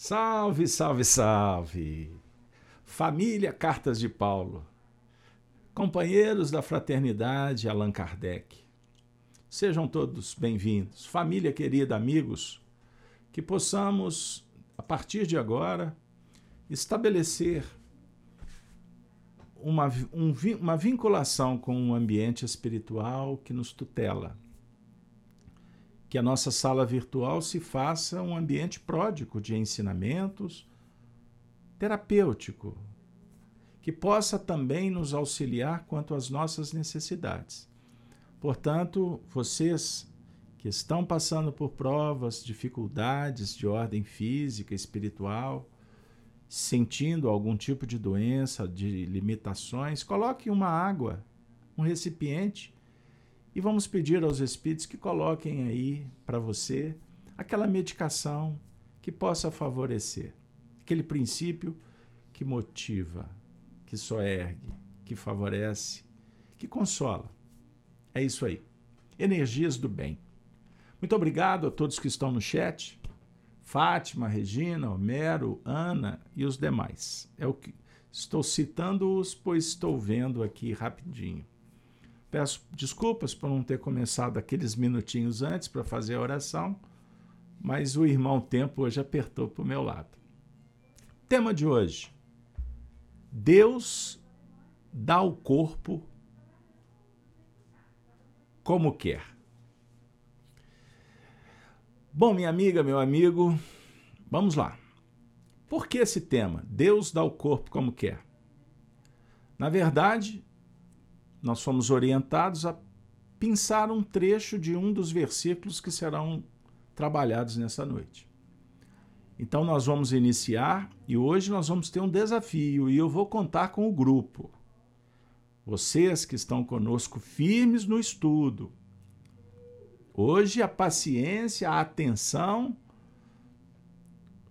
Salve, salve, salve! Família Cartas de Paulo, companheiros da fraternidade Allan Kardec, sejam todos bem-vindos. Família querida, amigos, que possamos, a partir de agora, estabelecer uma, um, uma vinculação com um ambiente espiritual que nos tutela que a nossa sala virtual se faça um ambiente pródigo de ensinamentos, terapêutico, que possa também nos auxiliar quanto às nossas necessidades. Portanto, vocês que estão passando por provas, dificuldades de ordem física, espiritual, sentindo algum tipo de doença, de limitações, coloque uma água, um recipiente e vamos pedir aos Espíritos que coloquem aí para você aquela medicação que possa favorecer aquele princípio que motiva, que só ergue, que favorece, que consola. É isso aí. Energias do bem. Muito obrigado a todos que estão no chat. Fátima, Regina, Homero, Ana e os demais. É o que estou citando-os, pois estou vendo aqui rapidinho. Peço desculpas por não ter começado aqueles minutinhos antes para fazer a oração, mas o irmão tempo hoje apertou para o meu lado. Tema de hoje: Deus dá o corpo como quer. Bom, minha amiga, meu amigo, vamos lá. Por que esse tema? Deus dá o corpo como quer. Na verdade, nós fomos orientados a pensar um trecho de um dos versículos que serão trabalhados nessa noite. Então nós vamos iniciar e hoje nós vamos ter um desafio e eu vou contar com o grupo. Vocês que estão conosco firmes no estudo. Hoje a paciência, a atenção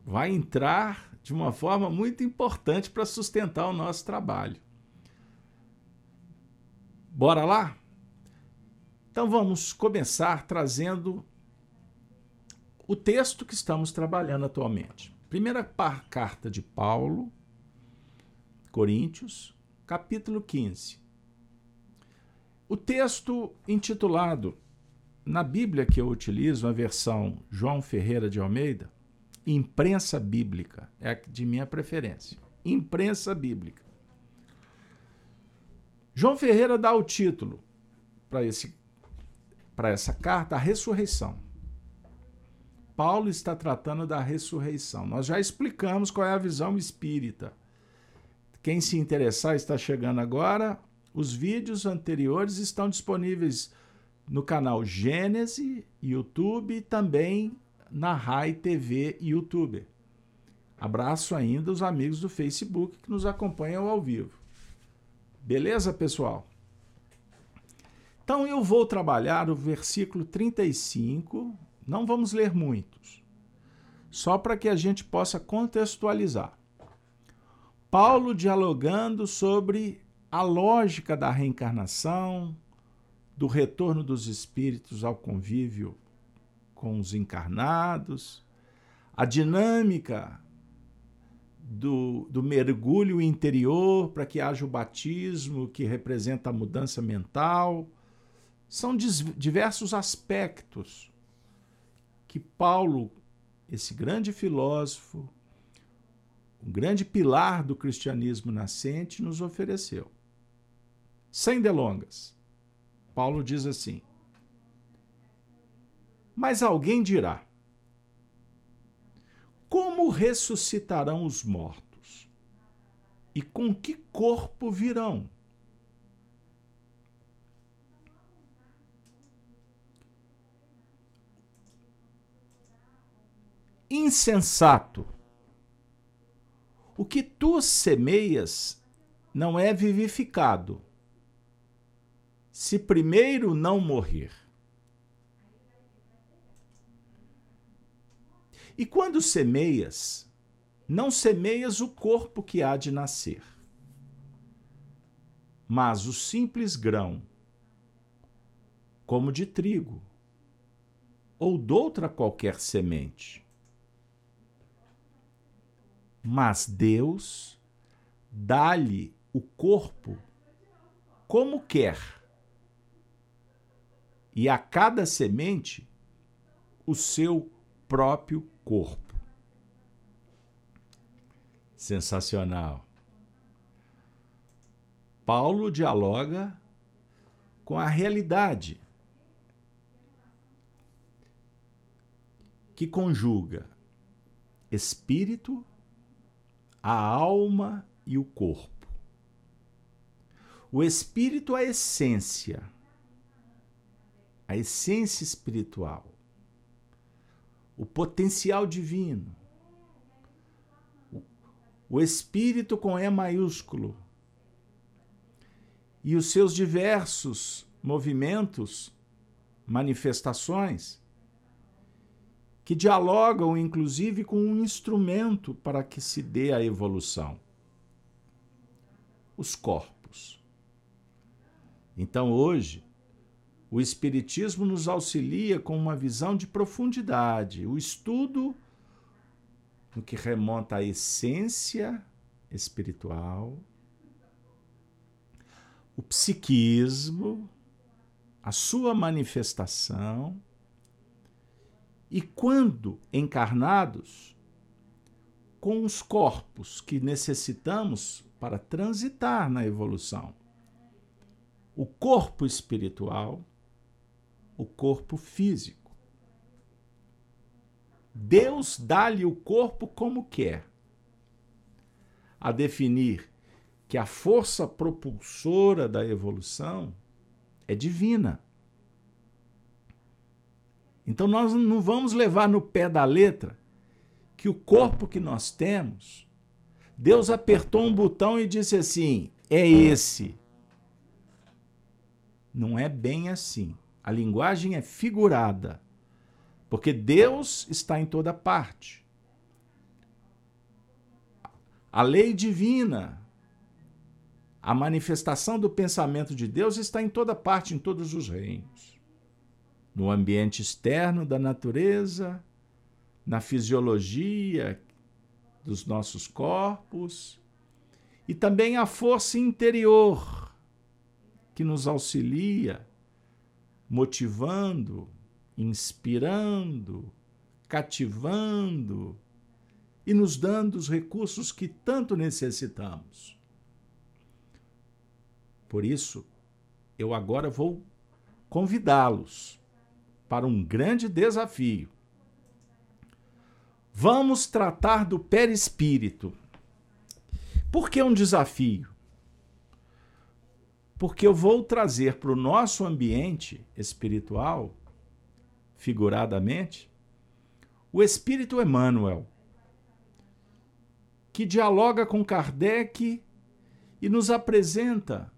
vai entrar de uma forma muito importante para sustentar o nosso trabalho. Bora lá? Então vamos começar trazendo o texto que estamos trabalhando atualmente. Primeira carta de Paulo, Coríntios, capítulo 15. O texto intitulado, na Bíblia que eu utilizo, a versão João Ferreira de Almeida, Imprensa Bíblica, é de minha preferência. Imprensa Bíblica. João Ferreira dá o título para esse para essa carta a ressurreição. Paulo está tratando da ressurreição. Nós já explicamos qual é a visão espírita. Quem se interessar está chegando agora. Os vídeos anteriores estão disponíveis no canal Gênese, YouTube e também na Rai TV YouTube. Abraço ainda os amigos do Facebook que nos acompanham ao vivo. Beleza, pessoal? Então eu vou trabalhar o versículo 35, não vamos ler muitos, só para que a gente possa contextualizar. Paulo dialogando sobre a lógica da reencarnação, do retorno dos espíritos ao convívio com os encarnados, a dinâmica do, do mergulho interior para que haja o batismo, que representa a mudança mental. São diversos aspectos que Paulo, esse grande filósofo, um grande pilar do cristianismo nascente, nos ofereceu. Sem delongas, Paulo diz assim: Mas alguém dirá, como ressuscitarão os mortos? E com que corpo virão? Insensato. O que tu semeias não é vivificado, se primeiro não morrer. E quando semeias, não semeias o corpo que há de nascer, mas o simples grão, como de trigo, ou doutra qualquer semente. Mas Deus dá-lhe o corpo como quer, e a cada semente o seu próprio corpo. Sensacional. Paulo dialoga com a realidade que conjuga espírito, a alma e o corpo. O espírito a essência, a essência espiritual, o potencial divino. O espírito com E maiúsculo e os seus diversos movimentos, manifestações, que dialogam inclusive com um instrumento para que se dê a evolução: os corpos. Então, hoje, o Espiritismo nos auxilia com uma visão de profundidade, o estudo no que remonta à essência espiritual o psiquismo, a sua manifestação, e quando encarnados, com os corpos que necessitamos para transitar na evolução. O corpo espiritual, o corpo físico. Deus dá-lhe o corpo como quer, a definir que a força propulsora da evolução é divina. Então nós não vamos levar no pé da letra que o corpo que nós temos, Deus apertou um botão e disse assim: é esse. Não é bem assim. A linguagem é figurada, porque Deus está em toda parte. A lei divina a manifestação do pensamento de Deus está em toda parte, em todos os reinos. No ambiente externo da natureza, na fisiologia dos nossos corpos e também a força interior que nos auxilia, motivando, inspirando, cativando e nos dando os recursos que tanto necessitamos. Por isso, eu agora vou convidá-los para um grande desafio. Vamos tratar do perispírito. Por que um desafio? Porque eu vou trazer para o nosso ambiente espiritual, figuradamente, o espírito Emmanuel, que dialoga com Kardec e nos apresenta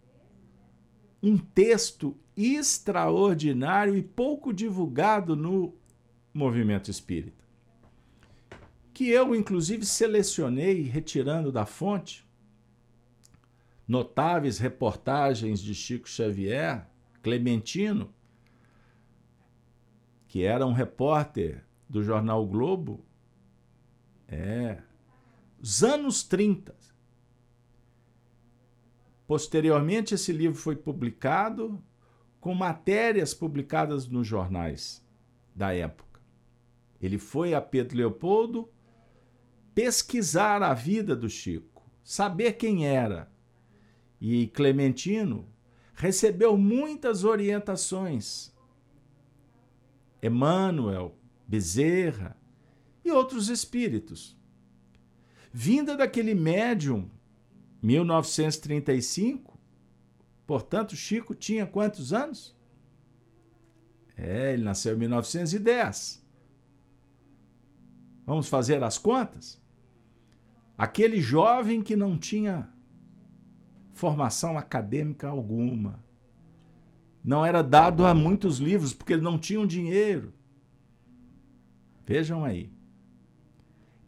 um texto extraordinário e pouco divulgado no movimento espírita. Que eu, inclusive, selecionei, retirando da fonte, notáveis reportagens de Chico Xavier, Clementino, que era um repórter do jornal Globo, é, os anos 30, Posteriormente, esse livro foi publicado com matérias publicadas nos jornais da época. Ele foi a Pedro Leopoldo pesquisar a vida do Chico, saber quem era. E Clementino recebeu muitas orientações. Emmanuel, Bezerra e outros espíritos. Vinda daquele médium 1935, portanto, Chico tinha quantos anos? É, ele nasceu em 1910. Vamos fazer as contas? Aquele jovem que não tinha formação acadêmica alguma, não era dado a muitos livros porque não tinha dinheiro. Vejam aí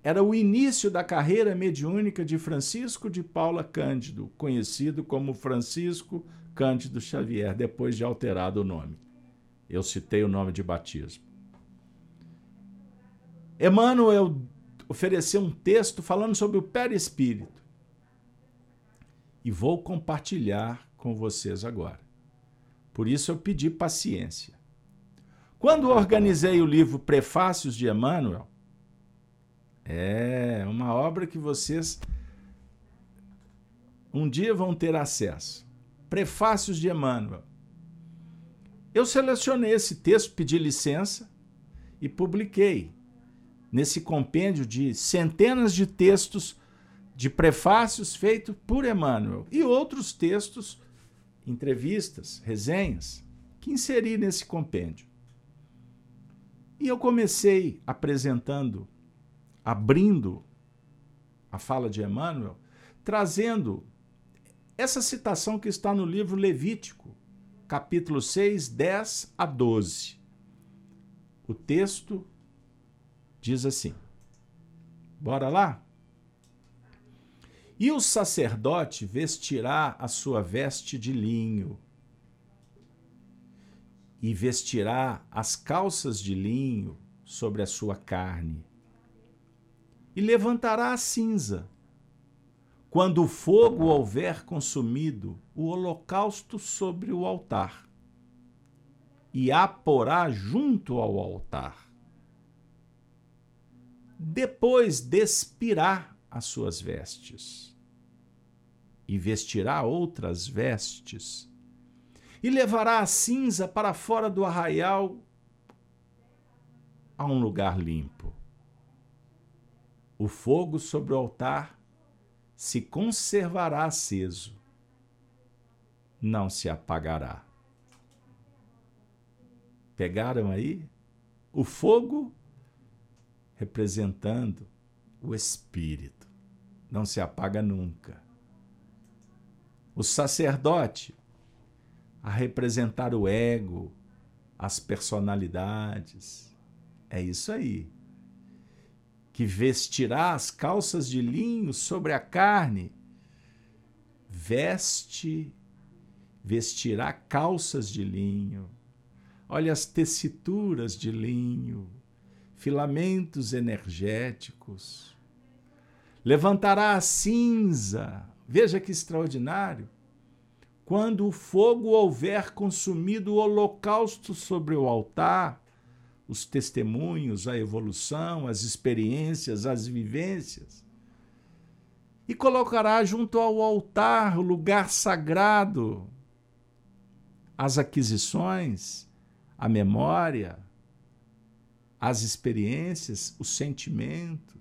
era o início da carreira mediúnica de Francisco de Paula Cândido, conhecido como Francisco Cândido Xavier, depois de alterado o nome. Eu citei o nome de batismo. Emmanuel oferecer um texto falando sobre o perispírito. E vou compartilhar com vocês agora. Por isso eu pedi paciência. Quando organizei o livro Prefácios de Emmanuel, é uma obra que vocês um dia vão ter acesso. Prefácios de Emmanuel. Eu selecionei esse texto, pedi licença e publiquei nesse compêndio de centenas de textos de prefácios feitos por Emmanuel e outros textos, entrevistas, resenhas, que inseri nesse compêndio. E eu comecei apresentando, abrindo a fala de Emmanuel, trazendo essa citação que está no livro Levítico, capítulo 6, 10 a 12. O texto diz assim: Bora lá? E o sacerdote vestirá a sua veste de linho, e vestirá as calças de linho sobre a sua carne, e levantará a cinza. Quando o fogo houver consumido o holocausto sobre o altar, e a porá junto ao altar. Depois despirá as suas vestes, e vestirá outras vestes, e levará a cinza para fora do arraial a um lugar limpo. O fogo sobre o altar se conservará aceso, não se apagará. Pegaram aí? O fogo representando o espírito, não se apaga nunca. O sacerdote a representar o ego, as personalidades. É isso aí que vestirá as calças de linho sobre a carne, veste, vestirá calças de linho. Olha as tessituras de linho, filamentos energéticos. Levantará a cinza. Veja que extraordinário. Quando o fogo houver consumido o holocausto sobre o altar, os testemunhos, a evolução, as experiências, as vivências. E colocará junto ao altar, o lugar sagrado, as aquisições, a memória, as experiências, os sentimentos.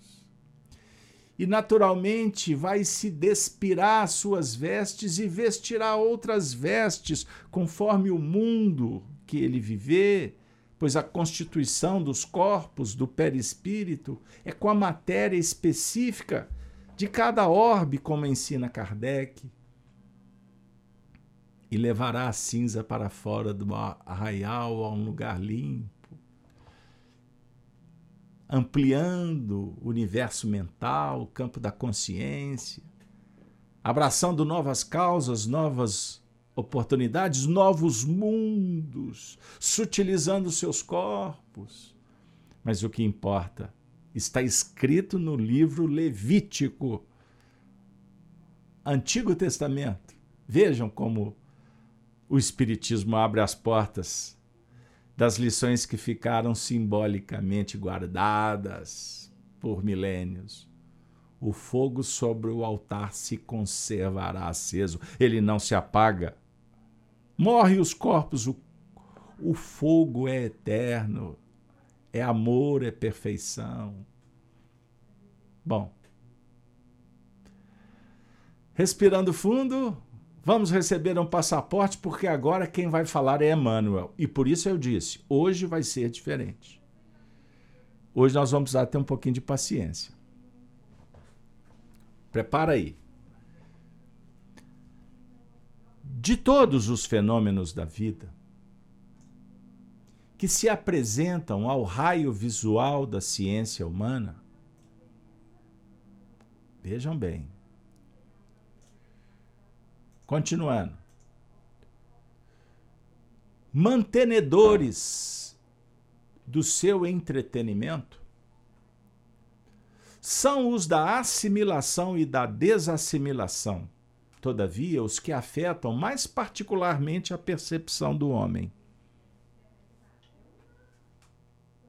E naturalmente vai se despirar suas vestes e vestirá outras vestes, conforme o mundo que ele viver pois a constituição dos corpos do perispírito é com a matéria específica de cada orbe, como ensina Kardec. E levará a cinza para fora do arraial a um lugar limpo, ampliando o universo mental, o campo da consciência, abraçando novas causas, novas oportunidades, novos mundos, sutilizando seus corpos. Mas o que importa está escrito no livro Levítico, Antigo Testamento. Vejam como o Espiritismo abre as portas das lições que ficaram simbolicamente guardadas por milênios. O fogo sobre o altar se conservará aceso, ele não se apaga. Morre os corpos, o, o fogo é eterno, é amor, é perfeição. Bom, respirando fundo, vamos receber um passaporte, porque agora quem vai falar é Emmanuel. E por isso eu disse: hoje vai ser diferente. Hoje nós vamos precisar ter um pouquinho de paciência. Prepara aí. de todos os fenômenos da vida que se apresentam ao raio visual da ciência humana, vejam bem. Continuando. Mantenedores do seu entretenimento são os da assimilação e da desassimilação, todavia, os que afetam mais particularmente a percepção do homem.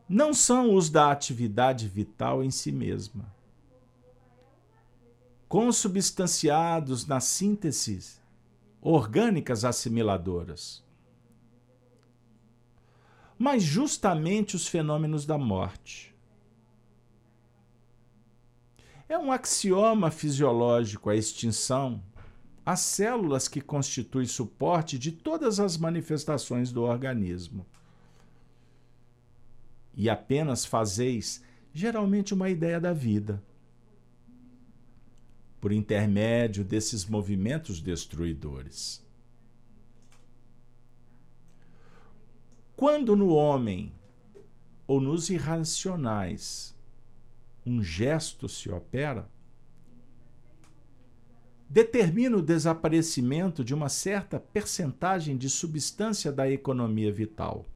Não são os da atividade vital em si mesma. Consubstanciados na síntese orgânicas assimiladoras. Mas justamente os fenômenos da morte. É um axioma fisiológico a extinção as células que constituem suporte de todas as manifestações do organismo. E apenas fazeis geralmente uma ideia da vida por intermédio desses movimentos destruidores. Quando no homem ou nos irracionais um gesto se opera, determina o desaparecimento de uma certa percentagem de substância da economia vital.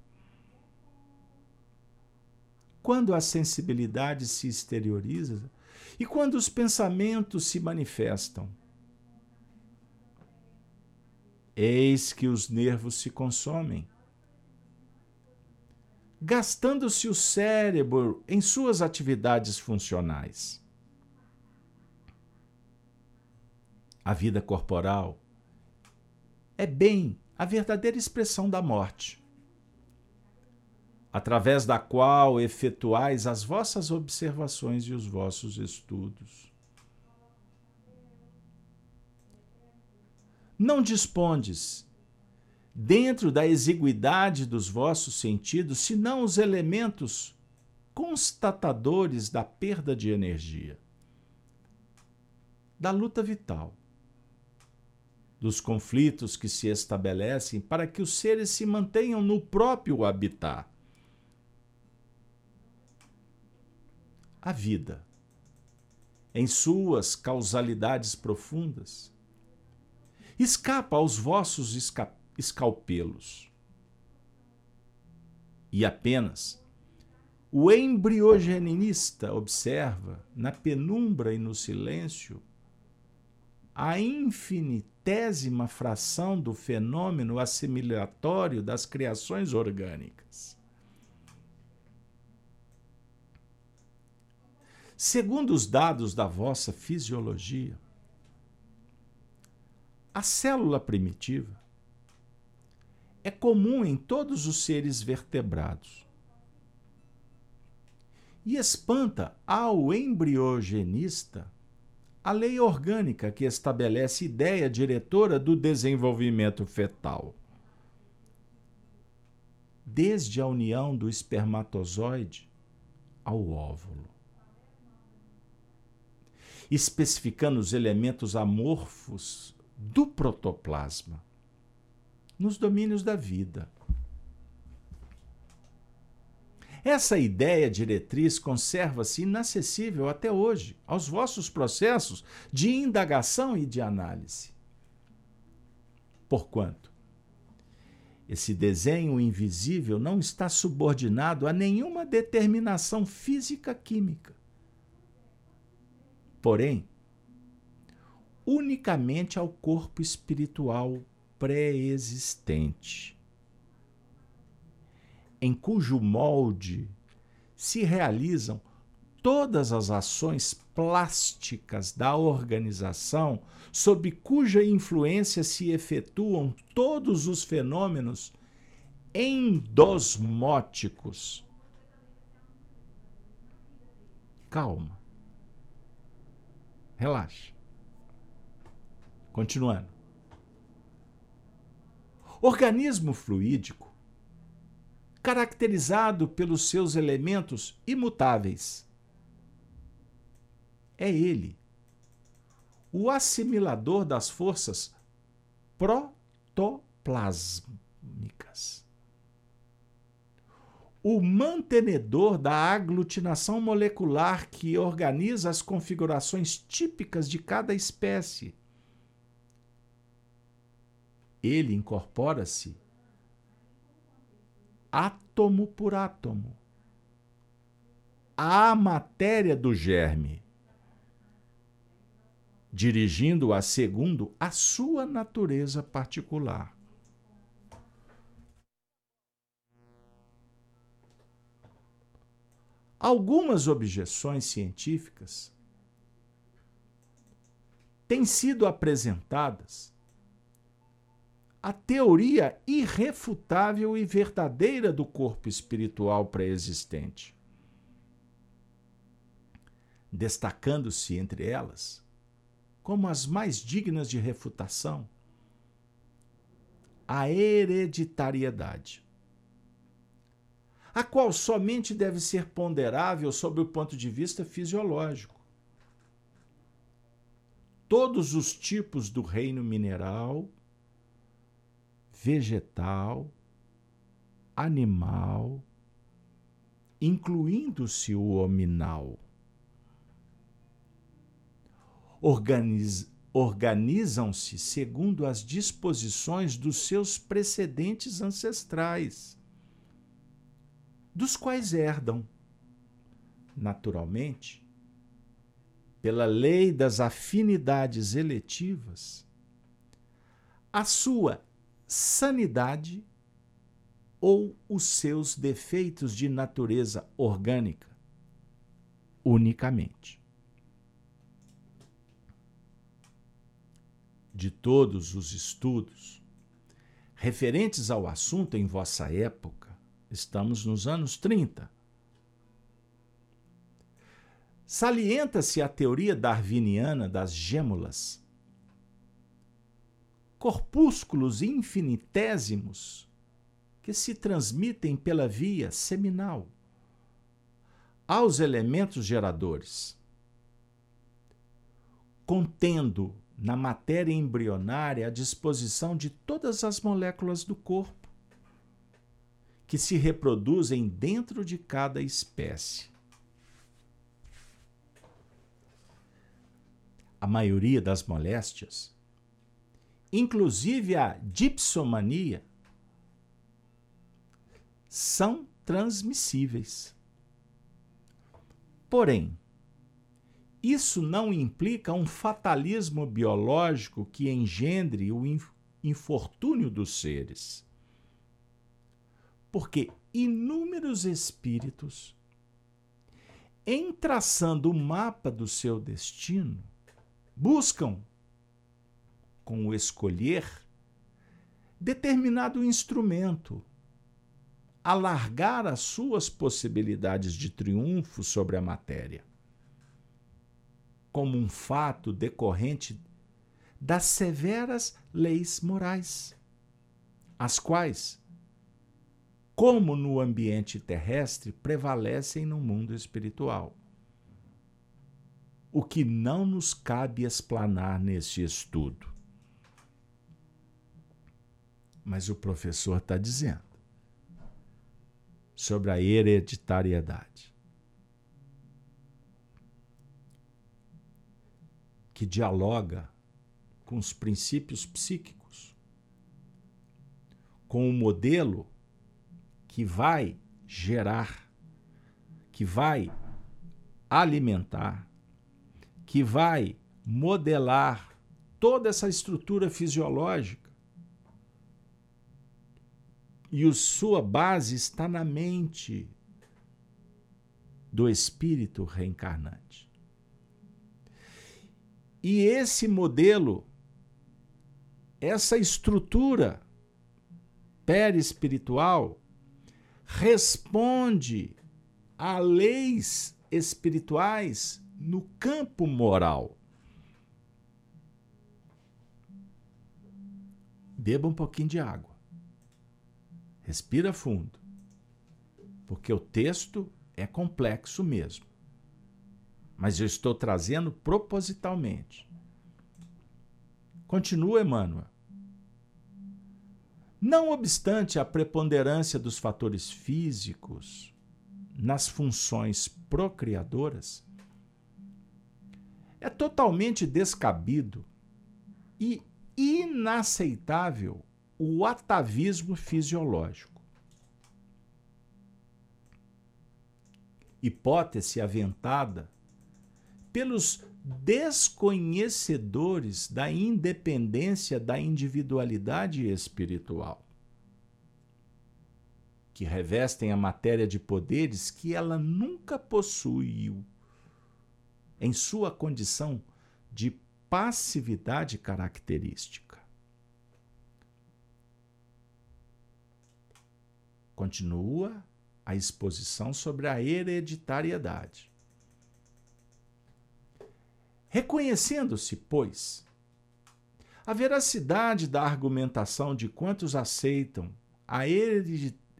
Quando a sensibilidade se exterioriza, e quando os pensamentos se manifestam? Eis que os nervos se consomem, gastando-se o cérebro em suas atividades funcionais. A vida corporal é bem a verdadeira expressão da morte através da qual efetuais as vossas observações e os vossos estudos. Não dispondes, dentro da exiguidade dos vossos sentidos, senão os elementos constatadores da perda de energia, da luta vital, dos conflitos que se estabelecem para que os seres se mantenham no próprio habitat a vida, em suas causalidades profundas, escapa aos vossos esca escalpelos. E apenas o embriogenista observa, na penumbra e no silêncio, a infinitésima fração do fenômeno assimilatório das criações orgânicas. Segundo os dados da vossa fisiologia, a célula primitiva é comum em todos os seres vertebrados e espanta ao embriogenista a lei orgânica que estabelece ideia diretora do desenvolvimento fetal. Desde a união do espermatozoide ao óvulo especificando os elementos amorfos do protoplasma nos domínios da vida. Essa ideia diretriz conserva-se inacessível até hoje aos vossos processos de indagação e de análise. Porquanto, esse desenho invisível não está subordinado a nenhuma determinação física-química porém, unicamente ao corpo espiritual pré-existente, em cujo molde se realizam todas as ações plásticas da organização, sob cuja influência se efetuam todos os fenômenos endosmóticos. Calma. Relaxa. Continuando. Organismo fluídico, caracterizado pelos seus elementos imutáveis. É ele, o assimilador das forças protoplásmicas o mantenedor da aglutinação molecular que organiza as configurações típicas de cada espécie. Ele incorpora-se átomo por átomo à matéria do germe. dirigindo-a segundo a sua natureza particular. Algumas objeções científicas têm sido apresentadas a teoria irrefutável e verdadeira do corpo espiritual pré-existente, destacando-se entre elas como as mais dignas de refutação a hereditariedade, a qual somente deve ser ponderável sob o ponto de vista fisiológico. Todos os tipos do reino mineral vegetal, animal, incluindo-se o hominal. Organiz, organizam-se segundo as disposições dos seus precedentes ancestrais, dos quais herdam, naturalmente, pela lei das afinidades eletivas, a sua sanidade ou os seus defeitos de natureza orgânica, unicamente. De todos os estudos referentes ao assunto em vossa época, estamos nos anos 30. Salienta-se a teoria darwiniana das gêmulas corpúsculos infinitésimos que se transmitem pela via seminal aos elementos geradores, contendo na matéria embrionária a disposição de todas as moléculas do corpo, que se reproduzem dentro de cada espécie. A maioria das moléstias inclusive a dipsomania, são transmissíveis. Porém, isso não implica um fatalismo biológico que engendre o infortúnio dos seres. Porque inúmeros espíritos, em traçando o mapa do seu destino, buscam com o escolher determinado instrumento, alargar as suas possibilidades de triunfo sobre a matéria, como um fato decorrente das severas leis morais, as quais, como no ambiente terrestre, prevalecem no mundo espiritual. O que não nos cabe explanar neste estudo mas o professor está dizendo sobre a hereditariedade. Que dialoga com os princípios psíquicos, com o modelo que vai gerar, que vai alimentar, que vai modelar toda essa estrutura fisiológica e sua base está na mente do espírito reencarnante. E esse modelo, essa estrutura perispiritual, responde a leis espirituais no campo moral. Beba um pouquinho de água. Respira fundo. Porque o texto é complexo mesmo. Mas eu estou trazendo propositalmente. Continua, Emmanuel. Não obstante a preponderância dos fatores físicos nas funções procriadoras, é totalmente descabido e inaceitável o atavismo fisiológico. Hipótese aventada pelos desconhecedores da independência da individualidade espiritual, que revestem a matéria de poderes que ela nunca possuiu em sua condição de passividade característica. Continua a exposição sobre a hereditariedade. Reconhecendo-se, pois, a veracidade da argumentação de quantos aceitam a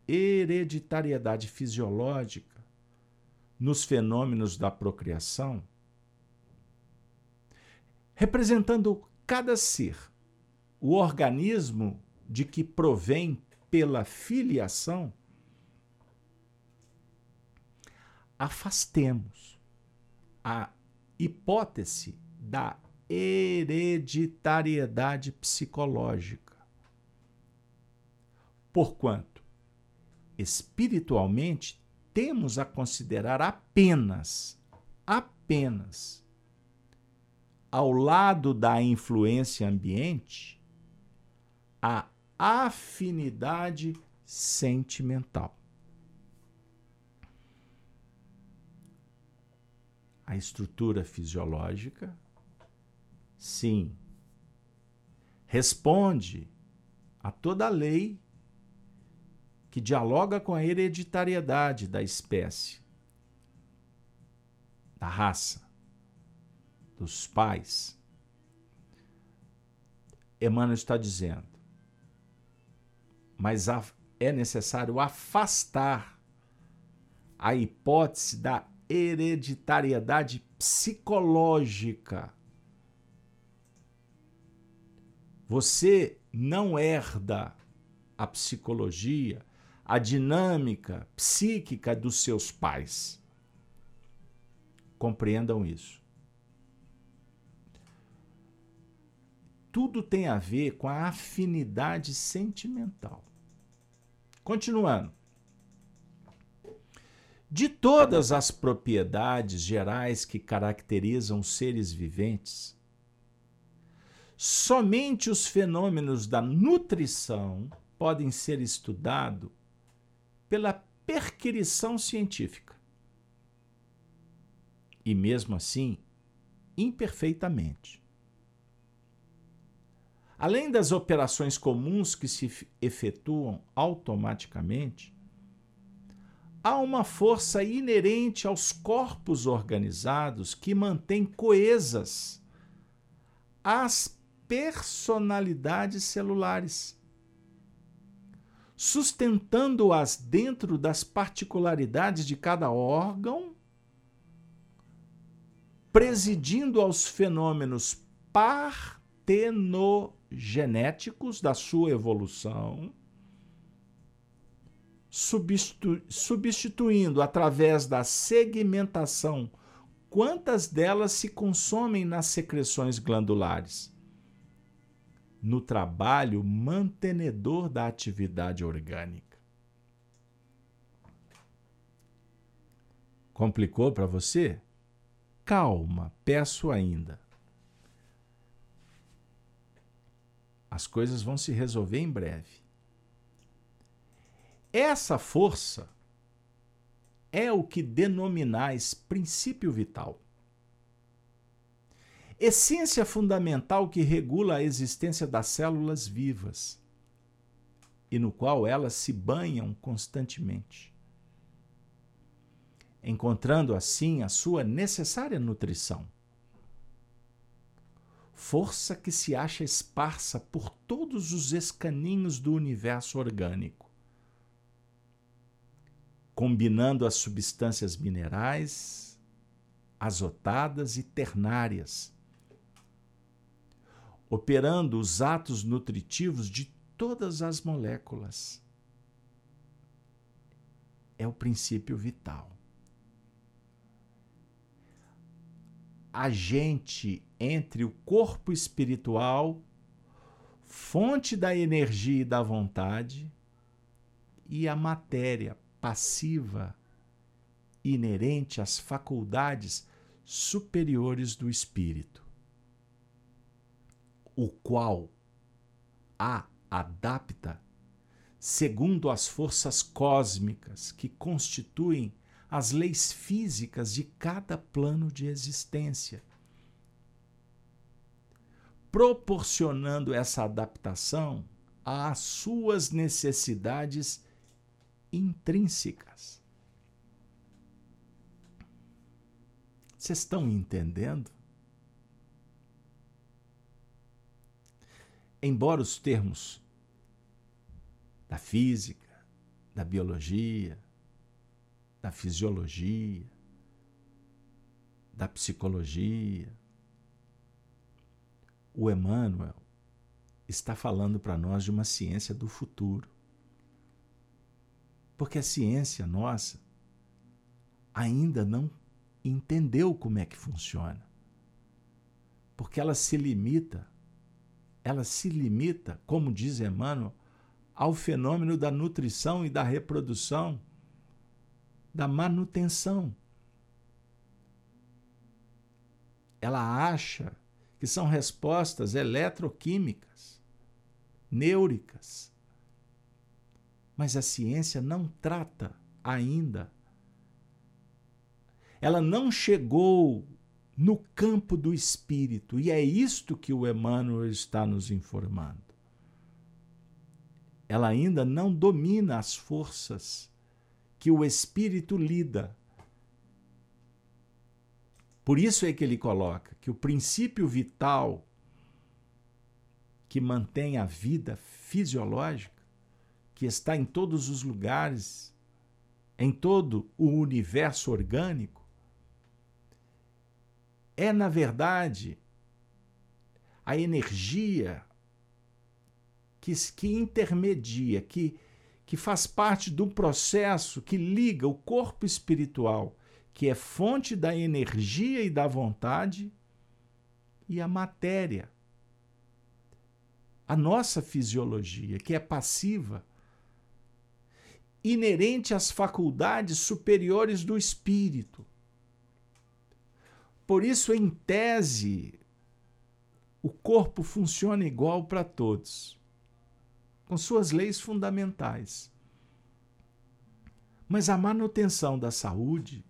hereditariedade fisiológica nos fenômenos da procriação, representando cada ser o organismo de que provém pela filiação, afastemos a hipótese da hereditariedade psicológica. Porquanto, espiritualmente, temos a considerar apenas, apenas, ao lado da influência ambiente, a afinidade sentimental. A estrutura fisiológica, sim, responde a toda a lei que dialoga com a hereditariedade da espécie, da raça, dos pais. Emmanuel está dizendo: mas é necessário afastar a hipótese da hereditariedade psicológica. Você não herda a psicologia, a dinâmica psíquica dos seus pais. Compreendam isso. tudo tem a ver com a afinidade sentimental. Continuando. De todas as propriedades gerais que caracterizam seres viventes, somente os fenômenos da nutrição podem ser estudados pela perquirição científica. E mesmo assim, imperfeitamente. Além das operações comuns que se efetuam automaticamente, há uma força inerente aos corpos organizados que mantém coesas as personalidades celulares, sustentando-as dentro das particularidades de cada órgão, presidindo aos fenômenos parteno genéticos da sua evolução, substitu substituindo através da segmentação quantas delas se consomem nas secreções glandulares. No trabalho mantenedor da atividade orgânica. Complicou para você? Calma, peço ainda. As coisas vão se resolver em breve. Essa força é o que denominais princípio vital. Essência fundamental que regula a existência das células vivas e no qual elas se banham constantemente, encontrando assim a sua necessária nutrição força que se acha esparsa por todos os escaninhos do universo orgânico, combinando as substâncias minerais, azotadas e ternárias, operando os atos nutritivos de todas as moléculas. É o princípio vital. agente entre o corpo espiritual, fonte da energia e da vontade, e a matéria passiva inerente às faculdades superiores do espírito, o qual a adapta segundo as forças cósmicas que constituem as leis físicas de cada plano de existência, proporcionando essa adaptação às suas necessidades intrínsecas. Vocês estão entendendo? Embora os termos da física, da biologia, da fisiologia, da psicologia, o Emmanuel está falando para nós de uma ciência do futuro. Porque a ciência nossa ainda não entendeu como é que funciona. Porque ela se limita, ela se limita, como diz Emmanuel, ao fenômeno da nutrição e da reprodução, da manutenção. Ela acha que são respostas eletroquímicas, neuricas. Mas a ciência não trata ainda ela não chegou no campo do espírito, e é isto que o Emmanuel está nos informando. Ela ainda não domina as forças que o espírito lida. Por isso é que ele coloca que o princípio vital que mantém a vida fisiológica, que está em todos os lugares, em todo o universo orgânico, é, na verdade, a energia que, que intermedia, que, que faz parte do processo que liga o corpo espiritual, que é fonte da energia e da vontade, e a matéria. A nossa fisiologia, que é passiva, inerente às faculdades superiores do espírito. Por isso, em tese, o corpo funciona igual para todos, com suas leis fundamentais. Mas a manutenção da saúde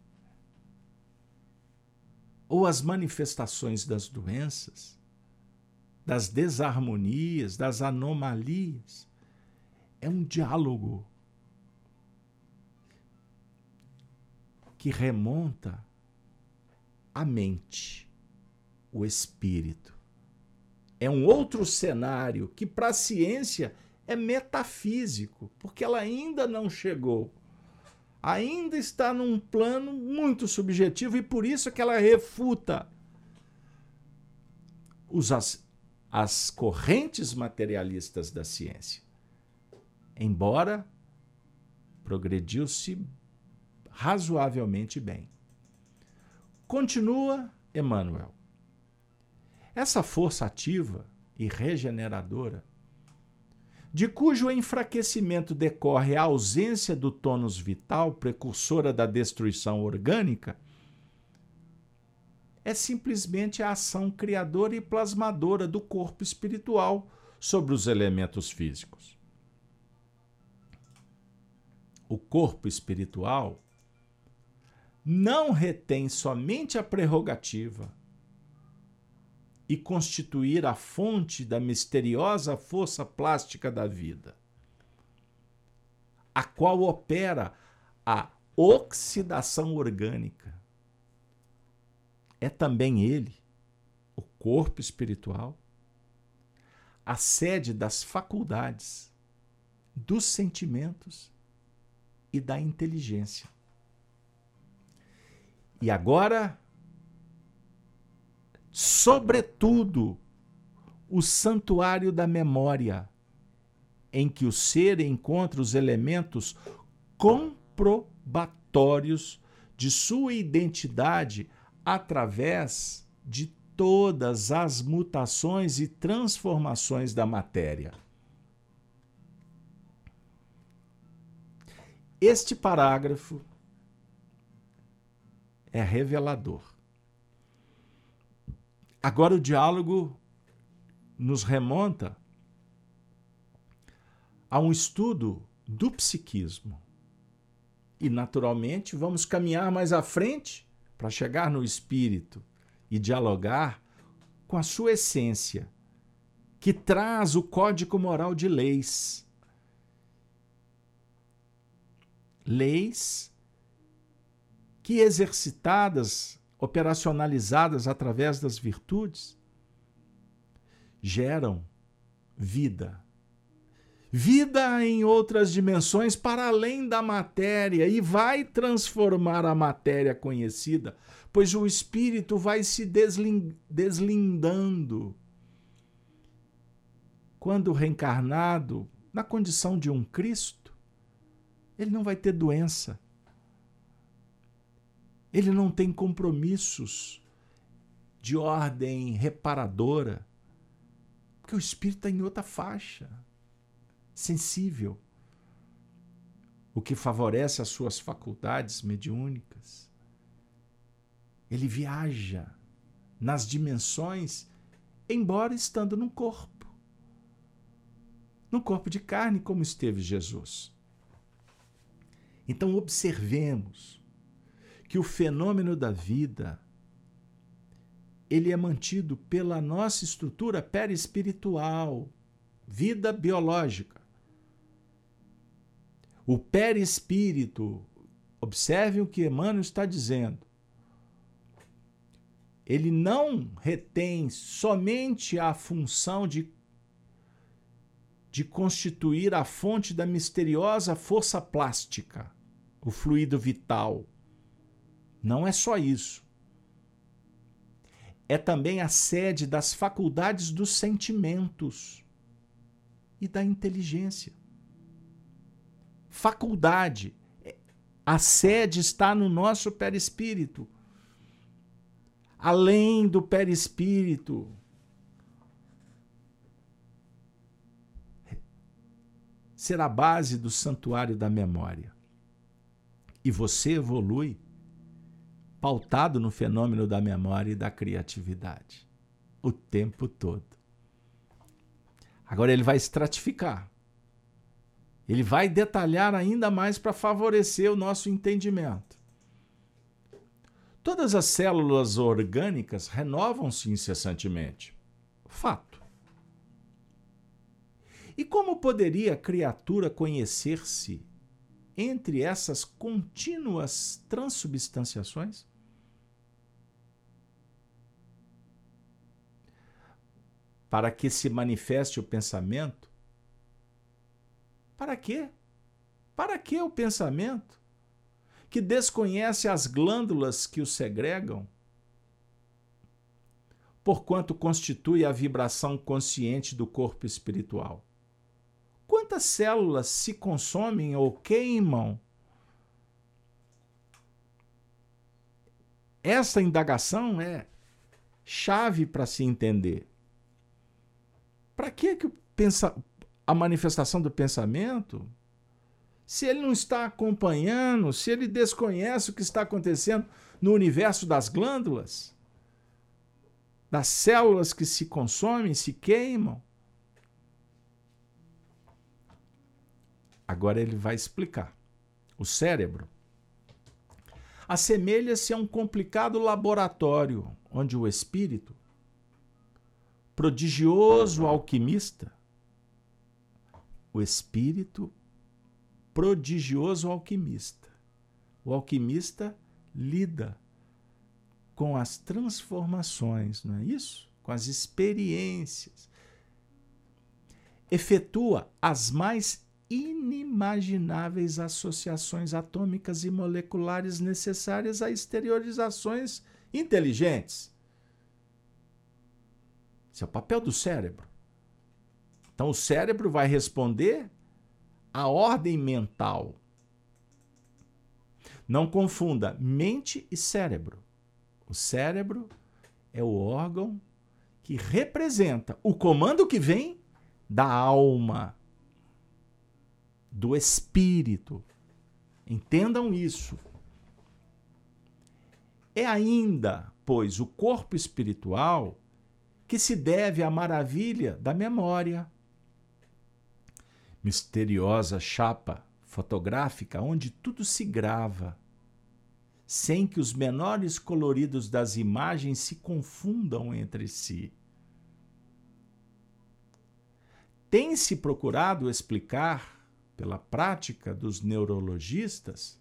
ou as manifestações das doenças, das desarmonias, das anomalias, é um diálogo que remonta a mente, o espírito. É um outro cenário que, para a ciência, é metafísico, porque ela ainda não chegou. Ainda está num plano muito subjetivo e por isso que ela refuta os, as, as correntes materialistas da ciência. Embora progrediu-se razoavelmente bem. Continua Emmanuel. Essa força ativa e regeneradora, de cujo enfraquecimento decorre a ausência do tônus vital, precursora da destruição orgânica, é simplesmente a ação criadora e plasmadora do corpo espiritual sobre os elementos físicos. O corpo espiritual não retém somente a prerrogativa e constituir a fonte da misteriosa força plástica da vida, a qual opera a oxidação orgânica. É também ele, o corpo espiritual, a sede das faculdades, dos sentimentos e da inteligência. E agora, sobretudo, o santuário da memória, em que o ser encontra os elementos comprobatórios de sua identidade através de todas as mutações e transformações da matéria. Este parágrafo é revelador. Agora o diálogo nos remonta a um estudo do psiquismo. E, naturalmente, vamos caminhar mais à frente para chegar no espírito e dialogar com a sua essência, que traz o código moral de leis. Leis que, exercitadas, operacionalizadas através das virtudes, geram vida vida em outras dimensões para além da matéria e vai transformar a matéria conhecida, pois o espírito vai se deslindando. Quando reencarnado, na condição de um Cristo, ele não vai ter doença. Ele não tem compromissos de ordem reparadora, porque o espírito está em outra faixa sensível, o que favorece as suas faculdades mediúnicas. Ele viaja nas dimensões, embora estando num corpo. Num corpo de carne, como esteve Jesus. Então, observemos que o fenômeno da vida ele é mantido pela nossa estrutura perispiritual, vida biológica. O perispírito, observe o que Emmanuel está dizendo. Ele não retém somente a função de, de constituir a fonte da misteriosa força plástica, o fluido vital. Não é só isso. É também a sede das faculdades dos sentimentos e da inteligência faculdade. A sede está no nosso perispírito. Além do perispírito. Será a base do santuário da memória. E você evolui pautado no fenômeno da memória e da criatividade o tempo todo. Agora ele vai estratificar. Ele vai detalhar ainda mais para favorecer o nosso entendimento. Todas as células orgânicas renovam-se incessantemente. Fato. E como poderia a criatura conhecer-se entre essas contínuas transubstanciações? Para que se manifeste o pensamento, para quê? Para que o pensamento? Que desconhece as glândulas que o segregam? Porquanto constitui a vibração consciente do corpo espiritual. Quantas células se consomem ou queimam? Essa indagação é chave para se entender. Para que, que pensa, a manifestação do pensamento, se ele não está acompanhando, se ele desconhece o que está acontecendo no universo das glândulas, das células que se consomem, se queimam. Agora ele vai explicar. O cérebro assemelha-se a um complicado laboratório onde o espírito, prodigioso alquimista, o espírito prodigioso alquimista. O alquimista lida com as transformações, não é isso? Com as experiências. Efetua as mais inimagináveis associações atômicas e moleculares necessárias a exteriorizações inteligentes. Esse é o papel do cérebro. Então o cérebro vai responder à ordem mental. Não confunda mente e cérebro. O cérebro é o órgão que representa o comando que vem da alma, do espírito. Entendam isso. É ainda, pois, o corpo espiritual que se deve à maravilha da memória. Misteriosa chapa fotográfica onde tudo se grava, sem que os menores coloridos das imagens se confundam entre si. Tem-se procurado explicar, pela prática dos neurologistas,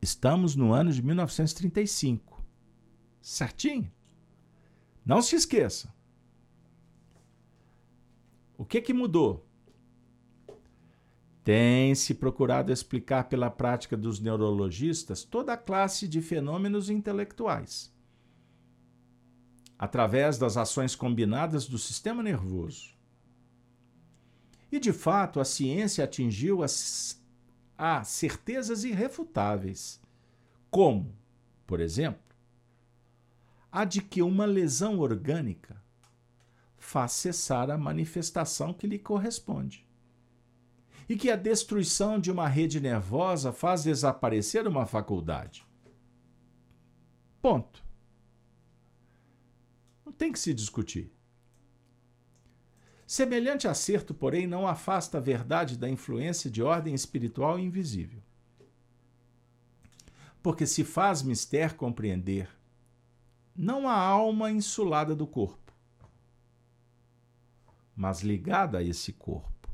estamos no ano de 1935. Certinho? Não se esqueça. O que, que mudou? Tem-se procurado explicar pela prática dos neurologistas toda a classe de fenômenos intelectuais através das ações combinadas do sistema nervoso. E de fato, a ciência atingiu as, a certezas irrefutáveis, como, por exemplo, a de que uma lesão orgânica faz cessar a manifestação que lhe corresponde. E que a destruição de uma rede nervosa faz desaparecer uma faculdade. Ponto tem que se discutir. Semelhante acerto, porém, não afasta a verdade da influência de ordem espiritual invisível. Porque se faz mister compreender não a alma insulada do corpo, mas ligada a esse corpo,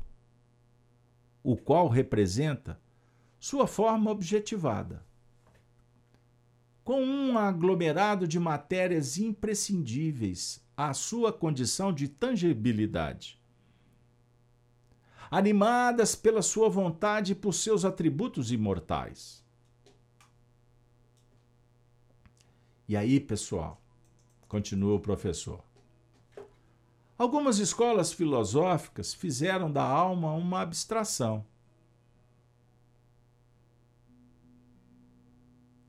o qual representa sua forma objetivada com um aglomerado de matérias imprescindíveis à sua condição de tangibilidade. Animadas pela sua vontade e por seus atributos imortais. E aí, pessoal, continua o professor. Algumas escolas filosóficas fizeram da alma uma abstração.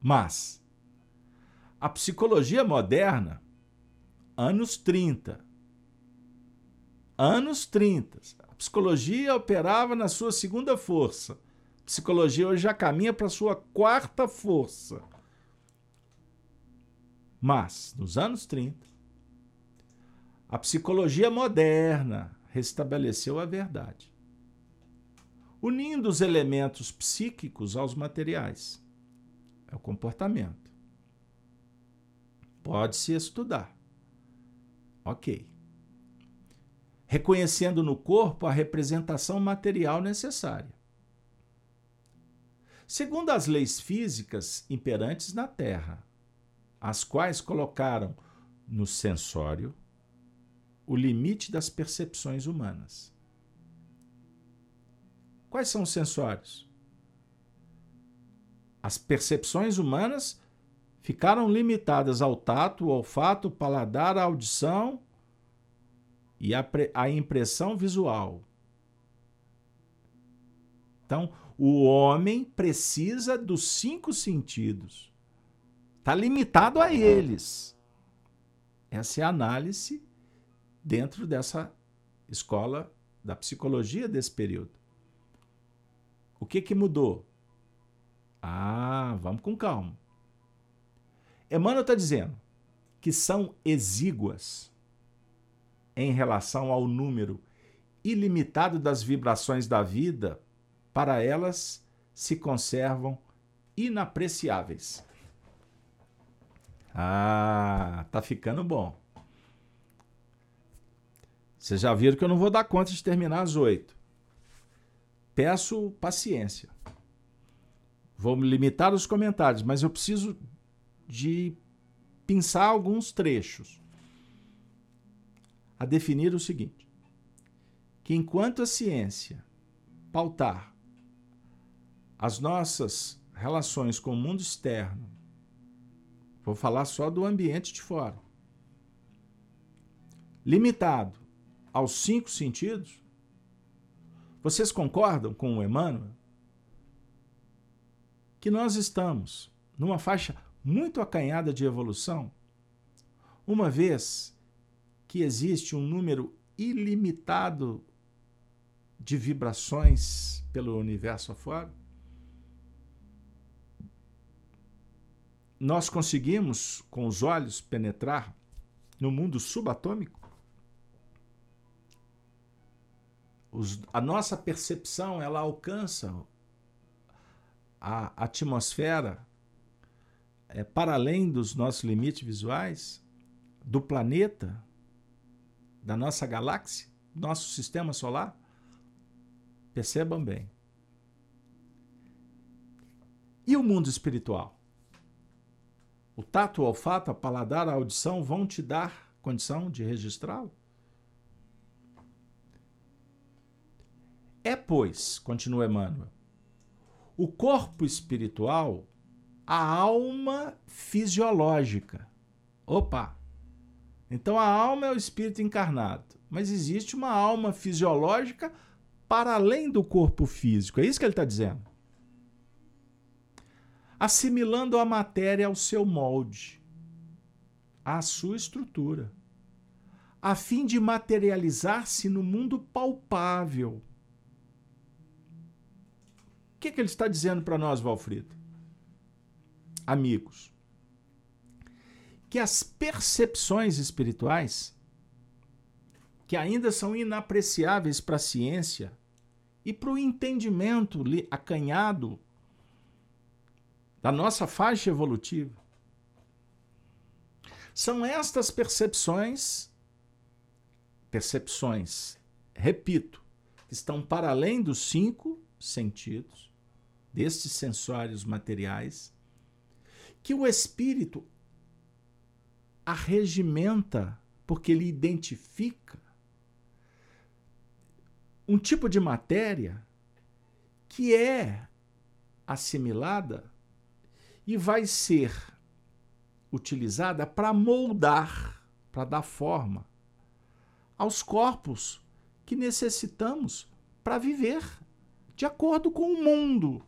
Mas, a psicologia moderna, anos 30. Anos 30. A psicologia operava na sua segunda força. A psicologia hoje já caminha para sua quarta força. Mas, nos anos 30, a psicologia moderna restabeleceu a verdade, unindo os elementos psíquicos aos materiais. É o comportamento. Pode-se estudar. Ok. Reconhecendo no corpo a representação material necessária. Segundo as leis físicas imperantes na Terra, as quais colocaram no sensório o limite das percepções humanas. Quais são os sensórios? As percepções humanas ficaram limitadas ao tato, olfato, paladar, audição e a, a impressão visual. Então, o homem precisa dos cinco sentidos. Está limitado a eles. Essa é a análise dentro dessa escola da psicologia desse período. O que, que mudou? Ah, vamos com calma. Emmanuel está dizendo que são exíguas em relação ao número ilimitado das vibrações da vida, para elas se conservam inapreciáveis. Ah, tá ficando bom. Vocês já viram que eu não vou dar conta de terminar às oito. Peço paciência. Vou me limitar os comentários, mas eu preciso de pensar alguns trechos. A definir o seguinte: que enquanto a ciência pautar as nossas relações com o mundo externo, vou falar só do ambiente de fora, limitado aos cinco sentidos, vocês concordam com o Emmanuel? Que nós estamos numa faixa muito acanhada de evolução, uma vez que existe um número ilimitado de vibrações pelo universo afora, nós conseguimos, com os olhos, penetrar no mundo subatômico? Os, a nossa percepção ela alcança a atmosfera é, para além dos nossos limites visuais, do planeta, da nossa galáxia, nosso sistema solar? Percebam bem. E o mundo espiritual? O tato, o olfato, a paladar, a audição vão te dar condição de registrá-lo? É, pois, continua Emmanuel, o corpo espiritual a alma fisiológica. Opa! Então a alma é o espírito encarnado, mas existe uma alma fisiológica para além do corpo físico. É isso que ele está dizendo. Assimilando a matéria ao seu molde, à sua estrutura, a fim de materializar-se no mundo palpável. O que, que ele está dizendo para nós, Valfrido? Amigos, que as percepções espirituais, que ainda são inapreciáveis para a ciência e para o entendimento acanhado da nossa faixa evolutiva, são estas percepções, percepções, repito, que estão para além dos cinco sentidos, destes sensórios materiais, que o espírito arregimenta porque ele identifica um tipo de matéria que é assimilada e vai ser utilizada para moldar, para dar forma aos corpos que necessitamos para viver de acordo com o mundo,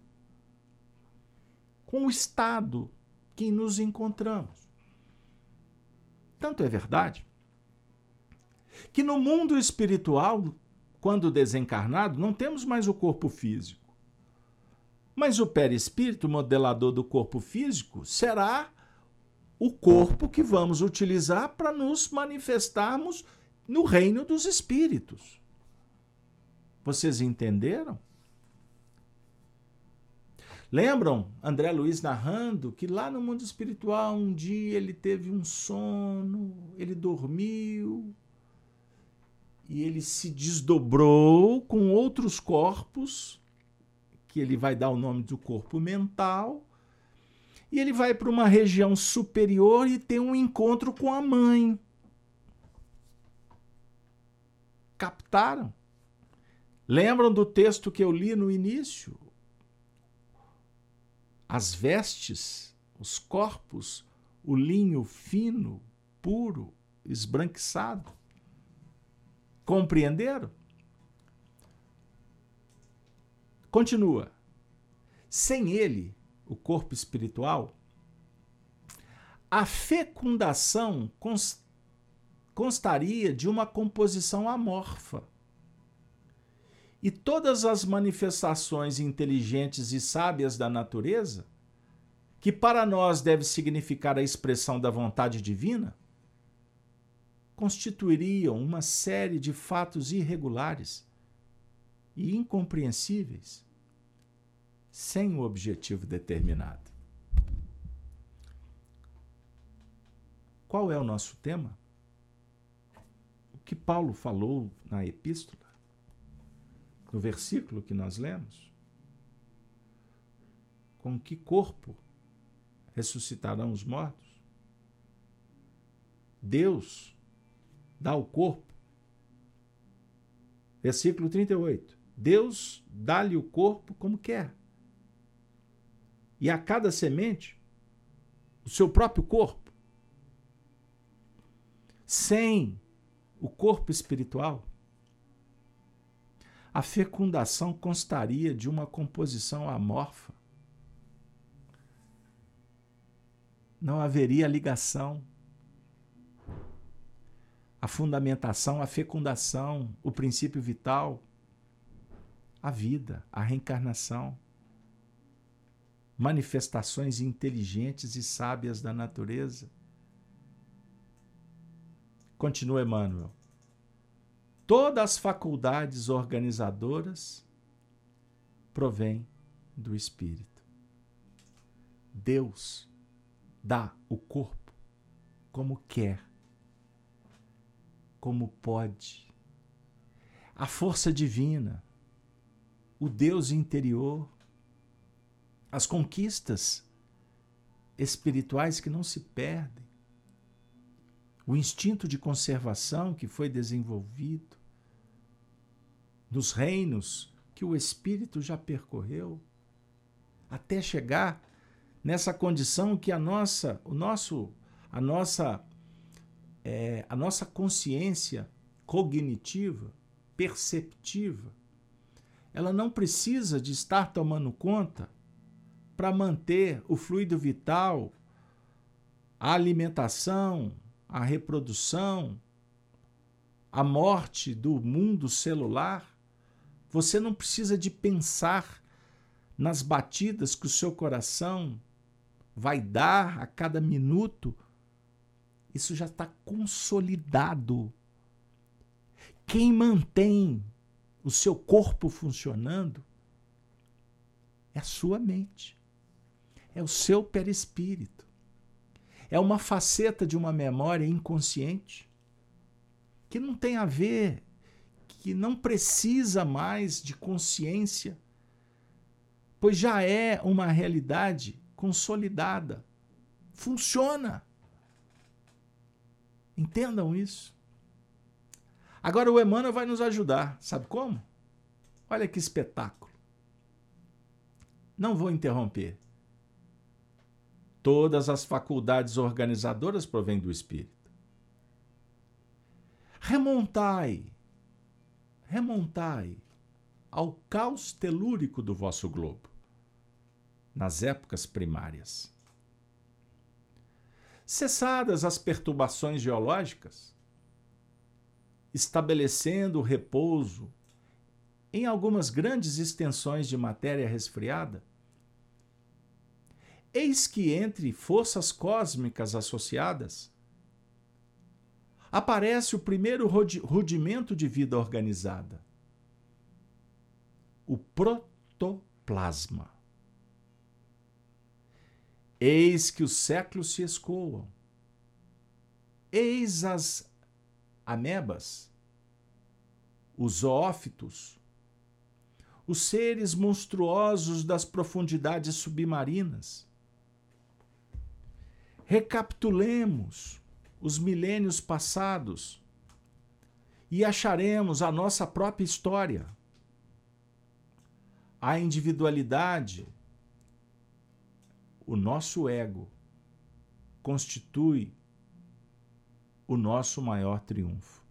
com o estado que nos encontramos. Tanto é verdade que no mundo espiritual, quando desencarnado, não temos mais o corpo físico. Mas o perispírito, modelador do corpo físico, será o corpo que vamos utilizar para nos manifestarmos no reino dos espíritos. Vocês entenderam? Lembram André Luiz narrando que lá no mundo espiritual um dia ele teve um sono, ele dormiu e ele se desdobrou com outros corpos, que ele vai dar o nome do corpo mental, e ele vai para uma região superior e tem um encontro com a mãe. Captaram? Lembram do texto que eu li no início? As vestes, os corpos, o linho fino, puro, esbranquiçado. Compreenderam? Continua. Sem ele, o corpo espiritual, a fecundação constaria de uma composição amorfa e todas as manifestações inteligentes e sábias da natureza, que para nós deve significar a expressão da vontade divina, constituiriam uma série de fatos irregulares e incompreensíveis, sem um objetivo determinado. Qual é o nosso tema? O que Paulo falou na epístola? No versículo que nós lemos? Com que corpo ressuscitarão os mortos? Deus dá o corpo. Versículo 38. Deus dá-lhe o corpo como quer. E a cada semente, o seu próprio corpo. Sem o corpo espiritual, a fecundação constaria de uma composição amorfa. Não haveria ligação. A fundamentação, a fecundação, o princípio vital, a vida, a reencarnação, manifestações inteligentes e sábias da natureza. Continua Emmanuel. Todas as faculdades organizadoras provêm do Espírito. Deus dá o corpo como quer, como pode. A força divina, o Deus interior, as conquistas espirituais que não se perdem, o instinto de conservação que foi desenvolvido nos reinos que o espírito já percorreu até chegar nessa condição que a nossa, o nosso, a nossa, é, a nossa consciência cognitiva, perceptiva, ela não precisa de estar tomando conta para manter o fluido vital, a alimentação, a reprodução, a morte do mundo celular. Você não precisa de pensar nas batidas que o seu coração vai dar a cada minuto. Isso já está consolidado. Quem mantém o seu corpo funcionando é a sua mente, é o seu perispírito. É uma faceta de uma memória inconsciente que não tem a ver, que não precisa mais de consciência, pois já é uma realidade consolidada. Funciona. Entendam isso. Agora o Emmanuel vai nos ajudar. Sabe como? Olha que espetáculo. Não vou interromper. Todas as faculdades organizadoras provêm do Espírito. Remontai, remontai ao caos telúrico do vosso globo nas épocas primárias. Cessadas as perturbações geológicas, estabelecendo o repouso em algumas grandes extensões de matéria resfriada, eis que entre forças cósmicas associadas aparece o primeiro rudimento de vida organizada: o protoplasma. Eis que os séculos se escoam. Eis as amebas, os zoófitos, os seres monstruosos das profundidades submarinas. Recapitulemos os milênios passados e acharemos a nossa própria história. A individualidade o nosso ego constitui o nosso maior triunfo.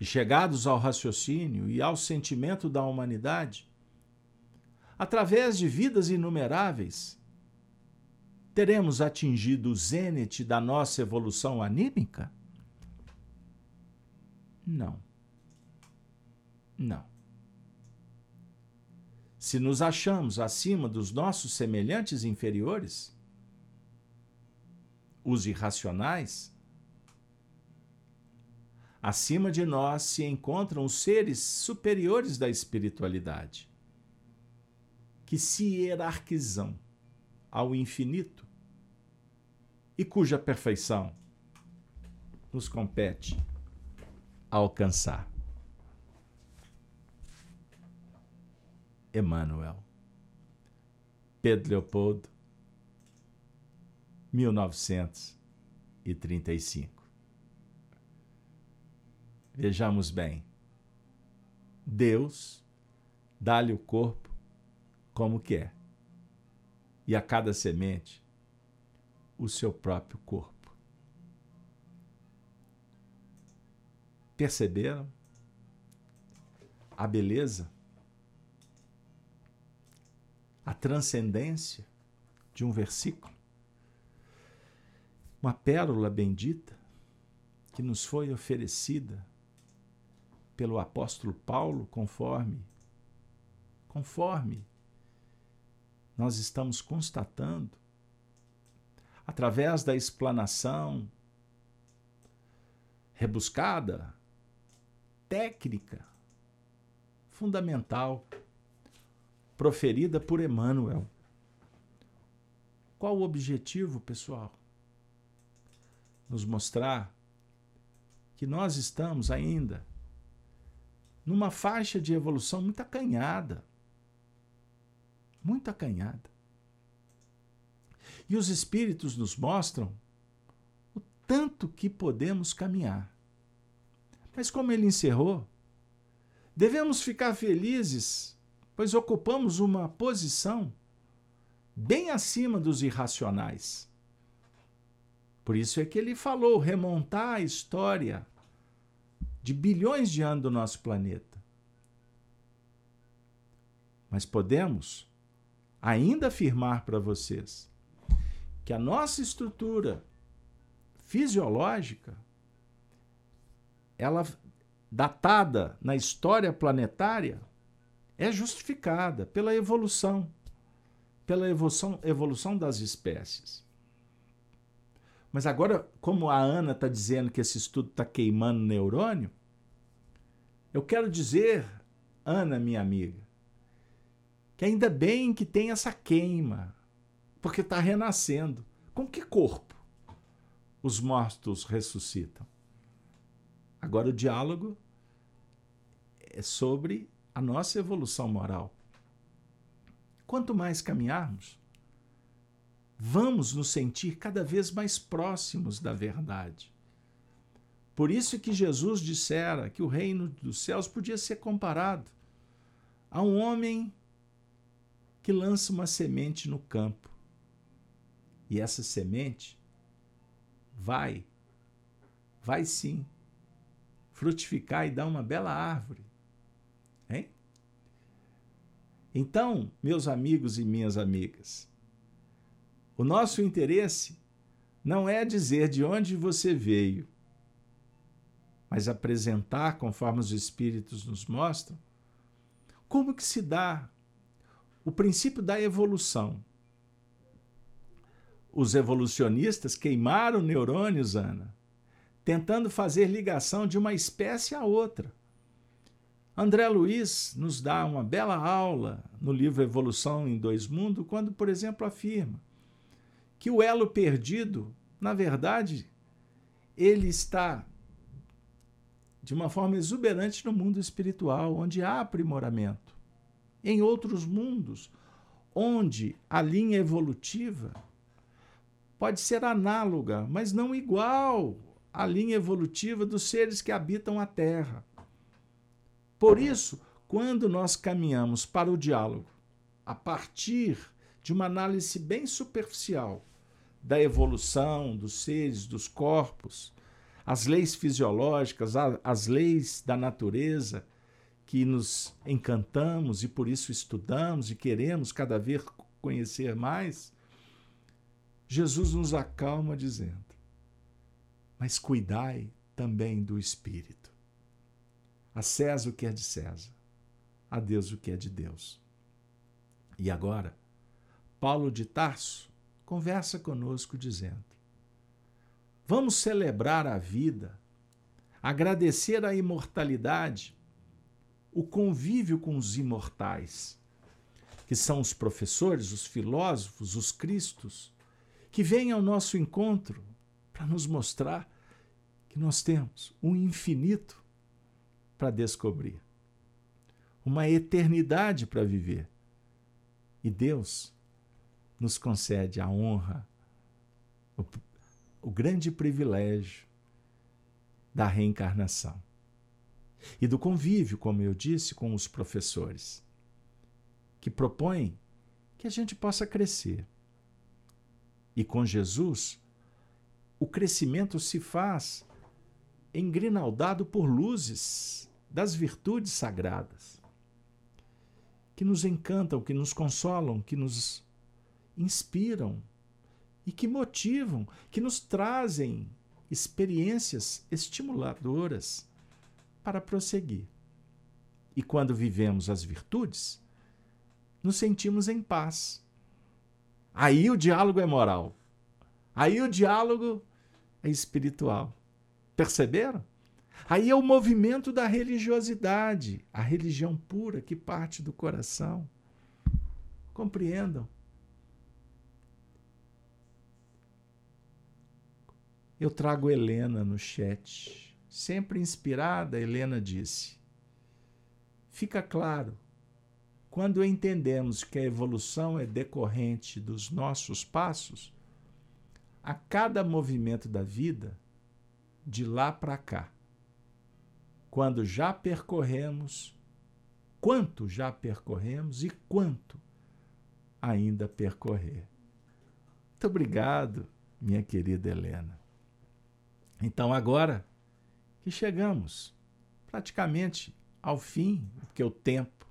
E chegados ao raciocínio e ao sentimento da humanidade, através de vidas inumeráveis, teremos atingido o zênite da nossa evolução anímica? Não. Não se nos achamos acima dos nossos semelhantes inferiores, os irracionais, acima de nós se encontram os seres superiores da espiritualidade, que se hierarquizam ao infinito e cuja perfeição nos compete alcançar. Emmanuel. Pedro Leopoldo, 1935. Vejamos bem. Deus dá-lhe o corpo como quer, e a cada semente o seu próprio corpo. Perceberam a beleza a transcendência de um versículo, uma pérola bendita que nos foi oferecida pelo apóstolo Paulo, conforme conforme nós estamos constatando através da explanação rebuscada, técnica, fundamental, proferida por Emmanuel. Qual o objetivo, pessoal? Nos mostrar que nós estamos ainda numa faixa de evolução muito acanhada. Muito acanhada. E os espíritos nos mostram o tanto que podemos caminhar. Mas como ele encerrou, devemos ficar felizes, pois ocupamos uma posição bem acima dos irracionais. Por isso é que ele falou remontar a história de bilhões de anos do nosso planeta. Mas podemos ainda afirmar para vocês que a nossa estrutura fisiológica ela datada na história planetária é justificada pela evolução pela evolução, evolução das espécies. Mas agora, como a Ana está dizendo que esse estudo está queimando neurônio, eu quero dizer, Ana, minha amiga, que ainda bem que tem essa queima, porque está renascendo. Com que corpo os mortos ressuscitam? Agora, o diálogo é sobre a nossa evolução moral. Quanto mais caminharmos, vamos nos sentir cada vez mais próximos da verdade. Por isso que Jesus dissera que o reino dos céus podia ser comparado a um homem que lança uma semente no campo. E essa semente vai, vai sim, frutificar e dar uma bela árvore. Hein? Então, meus amigos e minhas amigas, o nosso interesse não é dizer de onde você veio, mas apresentar, conforme os espíritos nos mostram, como que se dá o princípio da evolução. Os evolucionistas queimaram neurônios, Ana, tentando fazer ligação de uma espécie a outra. André Luiz nos dá uma bela aula no livro Evolução em Dois Mundos, quando, por exemplo, afirma que o elo perdido, na verdade, ele está de uma forma exuberante no mundo espiritual, onde há aprimoramento. Em outros mundos, onde a linha evolutiva pode ser análoga, mas não igual à linha evolutiva dos seres que habitam a Terra. Por isso, quando nós caminhamos para o diálogo a partir de uma análise bem superficial da evolução dos seres, dos corpos, as leis fisiológicas, as leis da natureza que nos encantamos e por isso estudamos e queremos cada vez conhecer mais, Jesus nos acalma dizendo: Mas cuidai também do espírito. A César o que é de César, a Deus o que é de Deus. E agora, Paulo de Tarso conversa conosco dizendo: Vamos celebrar a vida, agradecer a imortalidade, o convívio com os imortais, que são os professores, os filósofos, os cristos, que vêm ao nosso encontro para nos mostrar que nós temos um infinito para descobrir, uma eternidade para viver. E Deus nos concede a honra, o, o grande privilégio da reencarnação e do convívio, como eu disse, com os professores, que propõem que a gente possa crescer. E com Jesus, o crescimento se faz engrinaldado por luzes das virtudes sagradas, que nos encantam, que nos consolam, que nos inspiram e que motivam, que nos trazem experiências estimuladoras para prosseguir. E quando vivemos as virtudes, nos sentimos em paz. Aí o diálogo é moral. Aí o diálogo é espiritual. Perceberam? Aí é o movimento da religiosidade, a religião pura que parte do coração. Compreendam. Eu trago Helena no chat. Sempre inspirada, Helena disse: Fica claro, quando entendemos que a evolução é decorrente dos nossos passos, a cada movimento da vida, de lá para cá, quando já percorremos, quanto já percorremos e quanto ainda percorrer. Muito obrigado, minha querida Helena. Então, agora que chegamos praticamente ao fim, porque o tempo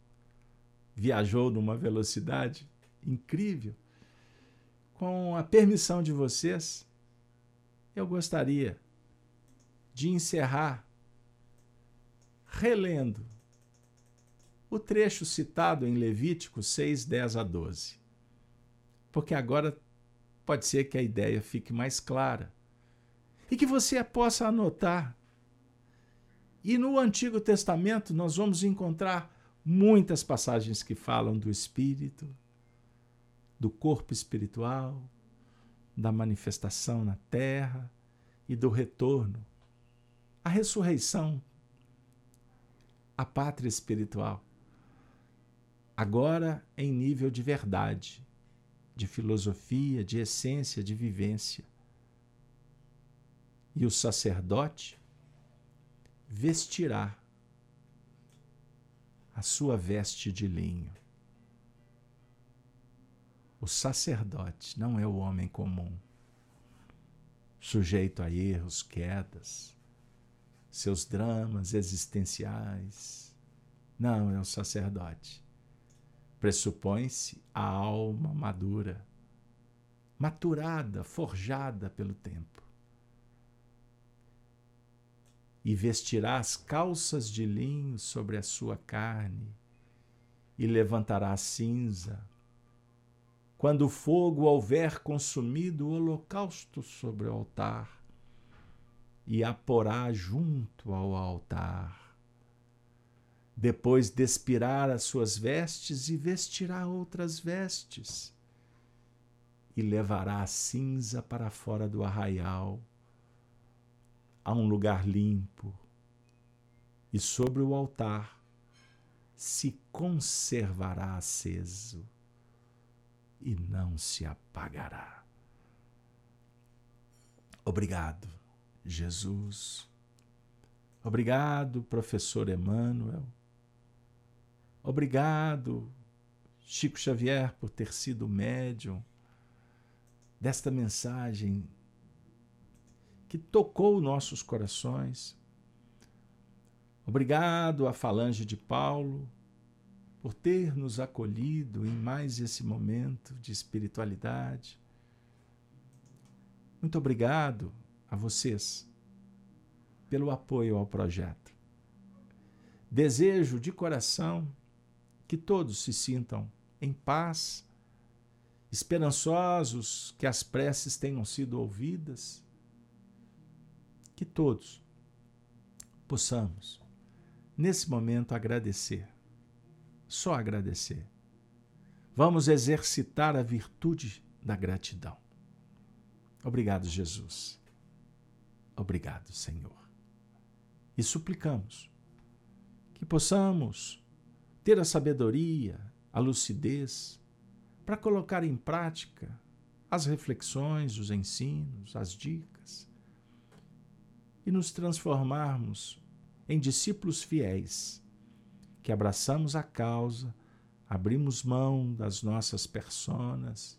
viajou numa velocidade incrível, com a permissão de vocês, eu gostaria de encerrar relendo o trecho citado em Levítico 6, 10 a 12. Porque agora pode ser que a ideia fique mais clara e que você possa anotar. E no Antigo Testamento nós vamos encontrar muitas passagens que falam do espírito, do corpo espiritual, da manifestação na terra e do retorno. A ressurreição, a pátria espiritual. Agora em nível de verdade, de filosofia, de essência, de vivência e o sacerdote vestirá a sua veste de linho. O sacerdote não é o homem comum, sujeito a erros, quedas, seus dramas existenciais. Não, é o sacerdote. Pressupõe-se a alma madura, maturada, forjada pelo tempo e vestirá as calças de linho sobre a sua carne, e levantará a cinza. Quando o fogo houver consumido o holocausto sobre o altar, e a porá junto ao altar. Depois despirá as suas vestes e vestirá outras vestes, e levará a cinza para fora do arraial a um lugar limpo e sobre o altar se conservará aceso e não se apagará. Obrigado, Jesus. Obrigado, professor Emmanuel. Obrigado, Chico Xavier, por ter sido médium desta mensagem que tocou nossos corações. Obrigado à Falange de Paulo por ter nos acolhido em mais esse momento de espiritualidade. Muito obrigado a vocês pelo apoio ao projeto. Desejo de coração que todos se sintam em paz, esperançosos que as preces tenham sido ouvidas que todos possamos, nesse momento, agradecer. Só agradecer. Vamos exercitar a virtude da gratidão. Obrigado, Jesus. Obrigado, Senhor. E suplicamos que possamos ter a sabedoria, a lucidez para colocar em prática as reflexões, os ensinos, as dicas e nos transformarmos em discípulos fiéis, que abraçamos a causa, abrimos mão das nossas personas,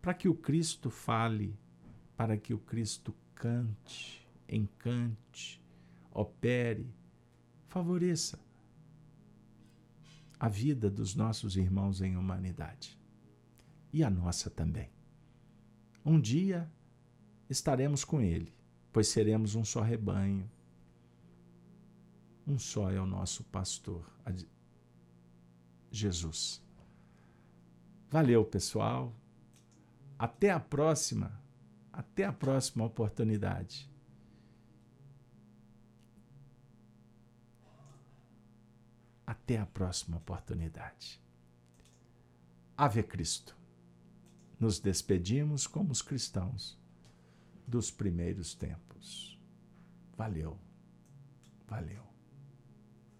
para que o Cristo fale, para que o Cristo cante, encante, opere, favoreça a vida dos nossos irmãos em humanidade e a nossa também. Um dia estaremos com Ele pois seremos um só rebanho. Um só é o nosso pastor, Jesus. Valeu, pessoal. Até a próxima. Até a próxima oportunidade. Até a próxima oportunidade. Ave Cristo. Nos despedimos como os cristãos dos primeiros tempos. Valeu. Valeu.